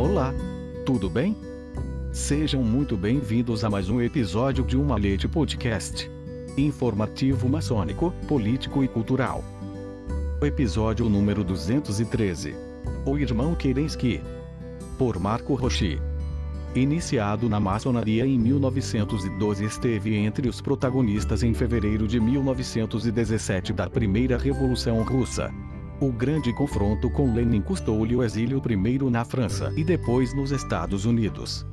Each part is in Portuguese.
Olá! Tudo bem? Sejam muito bem-vindos a mais um episódio de Uma Leite Podcast. Informativo maçônico, político e cultural. Episódio número 213. O Irmão Kerensky. Por Marco Rochi. Iniciado na maçonaria em 1912 esteve entre os protagonistas em fevereiro de 1917 da Primeira Revolução Russa. O grande confronto com Lenin custou-lhe o exílio primeiro na França e depois nos Estados Unidos.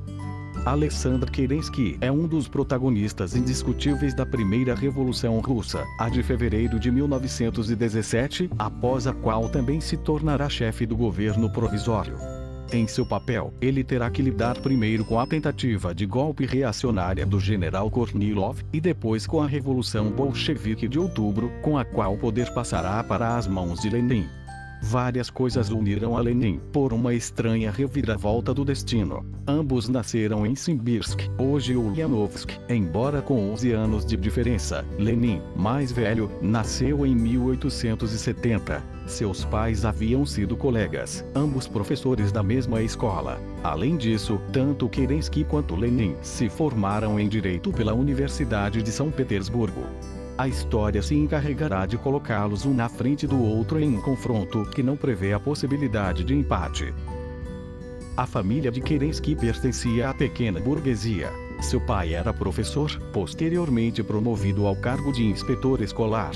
Alexandre Kerensky é um dos protagonistas indiscutíveis da Primeira Revolução Russa, a de fevereiro de 1917, após a qual também se tornará chefe do governo provisório. Em seu papel, ele terá que lidar primeiro com a tentativa de golpe reacionária do general Kornilov e depois com a Revolução Bolchevique de outubro, com a qual o poder passará para as mãos de Lenin. Várias coisas uniram a Lenin por uma estranha reviravolta do destino. Ambos nasceram em Simbirsk, hoje Ulyanovsk, embora com 11 anos de diferença. Lenin, mais velho, nasceu em 1870. Seus pais haviam sido colegas, ambos professores da mesma escola. Além disso, tanto Kerensky quanto Lenin se formaram em direito pela Universidade de São Petersburgo a história se encarregará de colocá-los um na frente do outro em um confronto que não prevê a possibilidade de empate. A família de Kerensky pertencia à pequena burguesia. Seu pai era professor, posteriormente promovido ao cargo de inspetor escolar.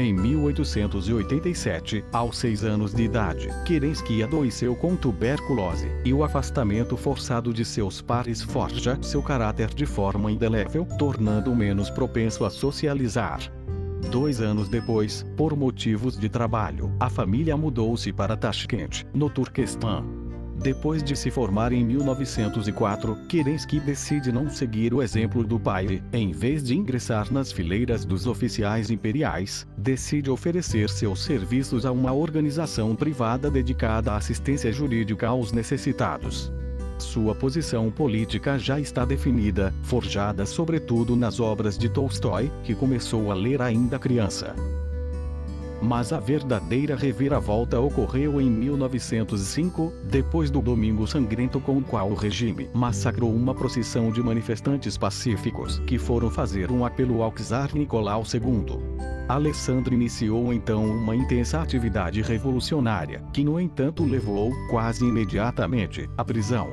Em 1887, aos seis anos de idade, Kerensky adoeceu com tuberculose, e o afastamento forçado de seus pares forja seu caráter de forma indelével, tornando-o menos propenso a socializar. Dois anos depois, por motivos de trabalho, a família mudou-se para Tashkent, no Turquestão. Depois de se formar em 1904, Kerensky decide não seguir o exemplo do pai. Em vez de ingressar nas fileiras dos oficiais imperiais, decide oferecer seus serviços a uma organização privada dedicada à assistência jurídica aos necessitados. Sua posição política já está definida, forjada sobretudo nas obras de Tolstói, que começou a ler ainda criança. Mas a verdadeira reviravolta ocorreu em 1905, depois do Domingo Sangrento com o qual o regime massacrou uma procissão de manifestantes pacíficos que foram fazer um apelo ao czar Nicolau II. Alessandro iniciou então uma intensa atividade revolucionária, que no entanto levou, quase imediatamente, à prisão.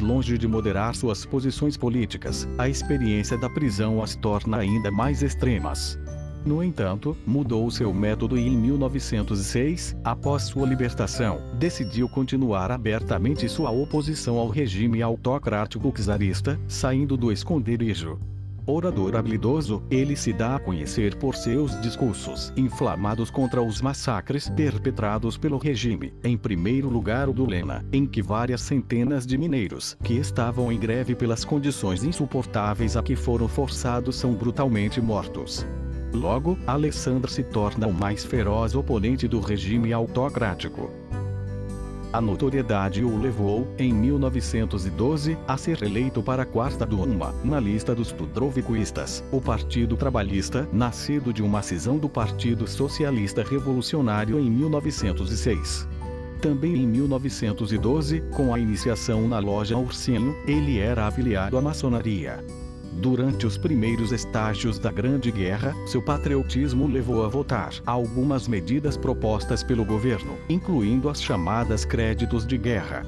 Longe de moderar suas posições políticas, a experiência da prisão as torna ainda mais extremas. No entanto, mudou seu método e em 1906, após sua libertação, decidiu continuar abertamente sua oposição ao regime autocrático czarista, saindo do esconderijo. Orador habilidoso, ele se dá a conhecer por seus discursos inflamados contra os massacres perpetrados pelo regime, em primeiro lugar o do Lena, em que várias centenas de mineiros, que estavam em greve pelas condições insuportáveis a que foram forçados são brutalmente mortos. Logo, Alessandro se torna o mais feroz oponente do regime autocrático. A notoriedade o levou, em 1912, a ser eleito para a quarta Duma, na lista dos Tudrovicoístas, o Partido Trabalhista, nascido de uma cisão do Partido Socialista Revolucionário em 1906. Também em 1912, com a iniciação na loja Ursinho, ele era afiliado à maçonaria. Durante os primeiros estágios da Grande Guerra, seu patriotismo levou a votar algumas medidas propostas pelo governo, incluindo as chamadas créditos de guerra.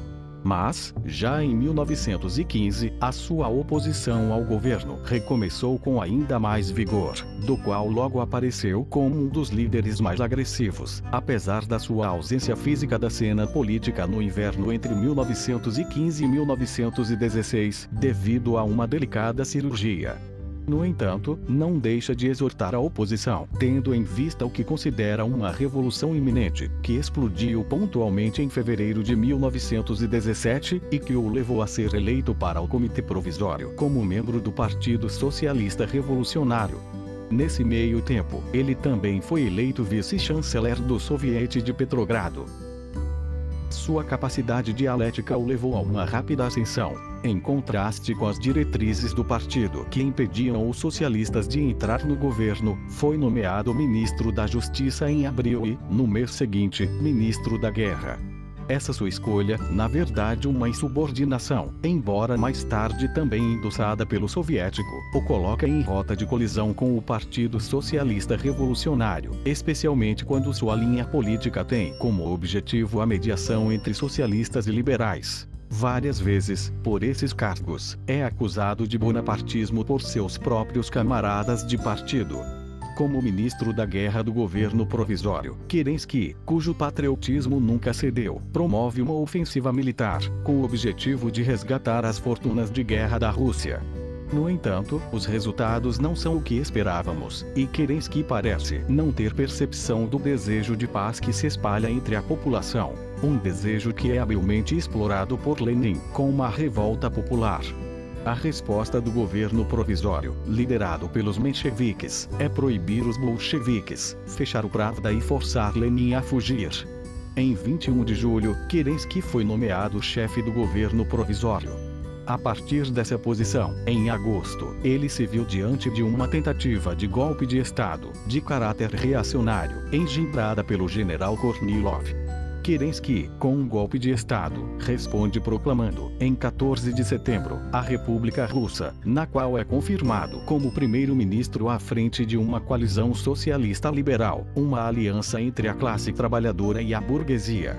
Mas, já em 1915, a sua oposição ao governo recomeçou com ainda mais vigor, do qual logo apareceu como um dos líderes mais agressivos, apesar da sua ausência física da cena política no inverno entre 1915 e 1916, devido a uma delicada cirurgia. No entanto, não deixa de exortar a oposição, tendo em vista o que considera uma revolução iminente, que explodiu pontualmente em fevereiro de 1917 e que o levou a ser eleito para o Comitê Provisório como membro do Partido Socialista Revolucionário. Nesse meio tempo, ele também foi eleito vice-chanceler do Soviete de Petrogrado. Sua capacidade dialética o levou a uma rápida ascensão, em contraste com as diretrizes do partido que impediam os socialistas de entrar no governo, foi nomeado ministro da Justiça em abril e, no mês seguinte, ministro da Guerra. Essa sua escolha, na verdade uma insubordinação, embora mais tarde também endossada pelo soviético, o coloca em rota de colisão com o Partido Socialista Revolucionário, especialmente quando sua linha política tem como objetivo a mediação entre socialistas e liberais. Várias vezes, por esses cargos, é acusado de bonapartismo por seus próprios camaradas de partido como ministro da guerra do governo provisório, Kerensky, cujo patriotismo nunca cedeu, promove uma ofensiva militar, com o objetivo de resgatar as fortunas de guerra da Rússia. No entanto, os resultados não são o que esperávamos, e Kerensky parece não ter percepção do desejo de paz que se espalha entre a população. Um desejo que é habilmente explorado por Lenin, com uma revolta popular. A resposta do governo provisório, liderado pelos mencheviques, é proibir os bolcheviques, fechar o Pravda e forçar Lenin a fugir. Em 21 de julho, Kerensky foi nomeado chefe do governo provisório. A partir dessa posição, em agosto, ele se viu diante de uma tentativa de golpe de Estado, de caráter reacionário, engendrada pelo general Kornilov. Kerensky, com um golpe de Estado, responde proclamando, em 14 de setembro, a República Russa, na qual é confirmado como primeiro-ministro à frente de uma coalizão socialista liberal, uma aliança entre a classe trabalhadora e a burguesia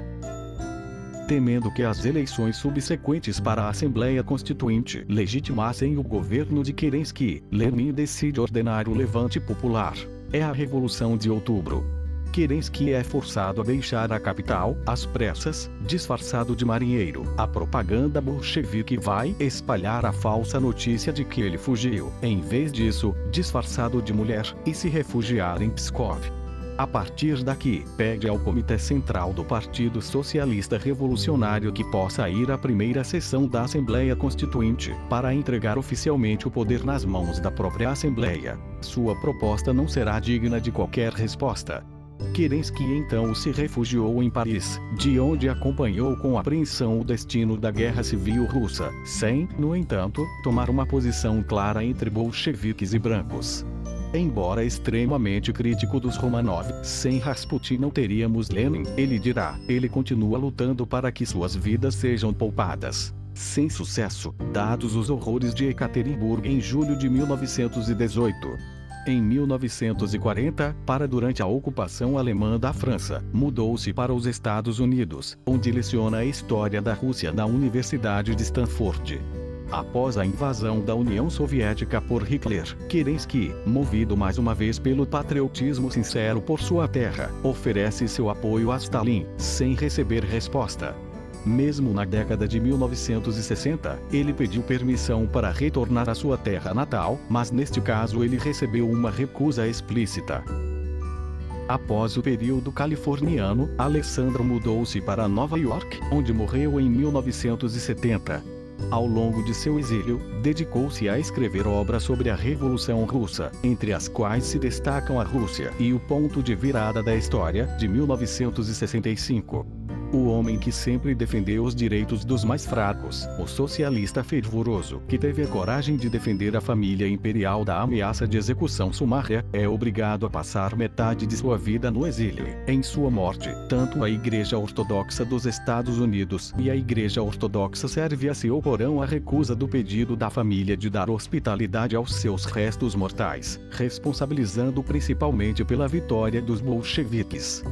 temendo que as eleições subsequentes para a Assembleia Constituinte legitimassem o governo de Kerensky, Lenin decide ordenar o levante popular. É a Revolução de Outubro, Kerensky é forçado a deixar a capital, às pressas, disfarçado de marinheiro. A propaganda bolchevique vai espalhar a falsa notícia de que ele fugiu, em vez disso, disfarçado de mulher, e se refugiar em Pskov. A partir daqui, pede ao Comitê Central do Partido Socialista Revolucionário que possa ir à primeira sessão da Assembleia Constituinte, para entregar oficialmente o poder nas mãos da própria Assembleia. Sua proposta não será digna de qualquer resposta. Kerensky então se refugiou em Paris, de onde acompanhou com apreensão o destino da Guerra Civil Russa, sem, no entanto, tomar uma posição clara entre bolcheviques e brancos. Embora extremamente crítico dos Romanov, sem Rasputin não teríamos Lenin, ele dirá, ele continua lutando para que suas vidas sejam poupadas. Sem sucesso, dados os horrores de Ekaterimburgo em julho de 1918 em 1940, para durante a ocupação alemã da França, mudou-se para os Estados Unidos, onde leciona a história da Rússia na Universidade de Stanford. Após a invasão da União Soviética por Hitler, Kerensky, movido mais uma vez pelo patriotismo sincero por sua terra, oferece seu apoio a Stalin, sem receber resposta. Mesmo na década de 1960, ele pediu permissão para retornar à sua terra natal, mas neste caso ele recebeu uma recusa explícita. Após o período californiano, Alessandro mudou-se para Nova York, onde morreu em 1970. Ao longo de seu exílio, dedicou-se a escrever obras sobre a Revolução Russa, entre as quais se destacam a Rússia e o ponto de virada da história, de 1965 o homem que sempre defendeu os direitos dos mais fracos, o socialista fervoroso, que teve a coragem de defender a família imperial da ameaça de execução sumária, é obrigado a passar metade de sua vida no exílio. Em sua morte, tanto a Igreja Ortodoxa dos Estados Unidos e a Igreja Ortodoxa Sérvia se oporão à recusa do pedido da família de dar hospitalidade aos seus restos mortais, responsabilizando principalmente pela vitória dos bolcheviques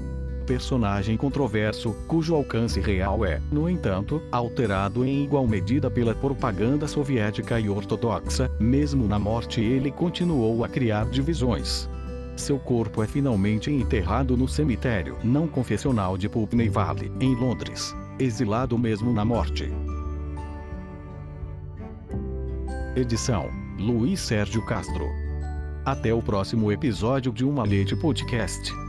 personagem controverso, cujo alcance real é, no entanto, alterado em igual medida pela propaganda soviética e ortodoxa, mesmo na morte ele continuou a criar divisões. Seu corpo é finalmente enterrado no cemitério não confessional de Putney Valley, em Londres, exilado mesmo na morte. Edição: Luiz Sérgio Castro. Até o próximo episódio de Uma Leite Podcast.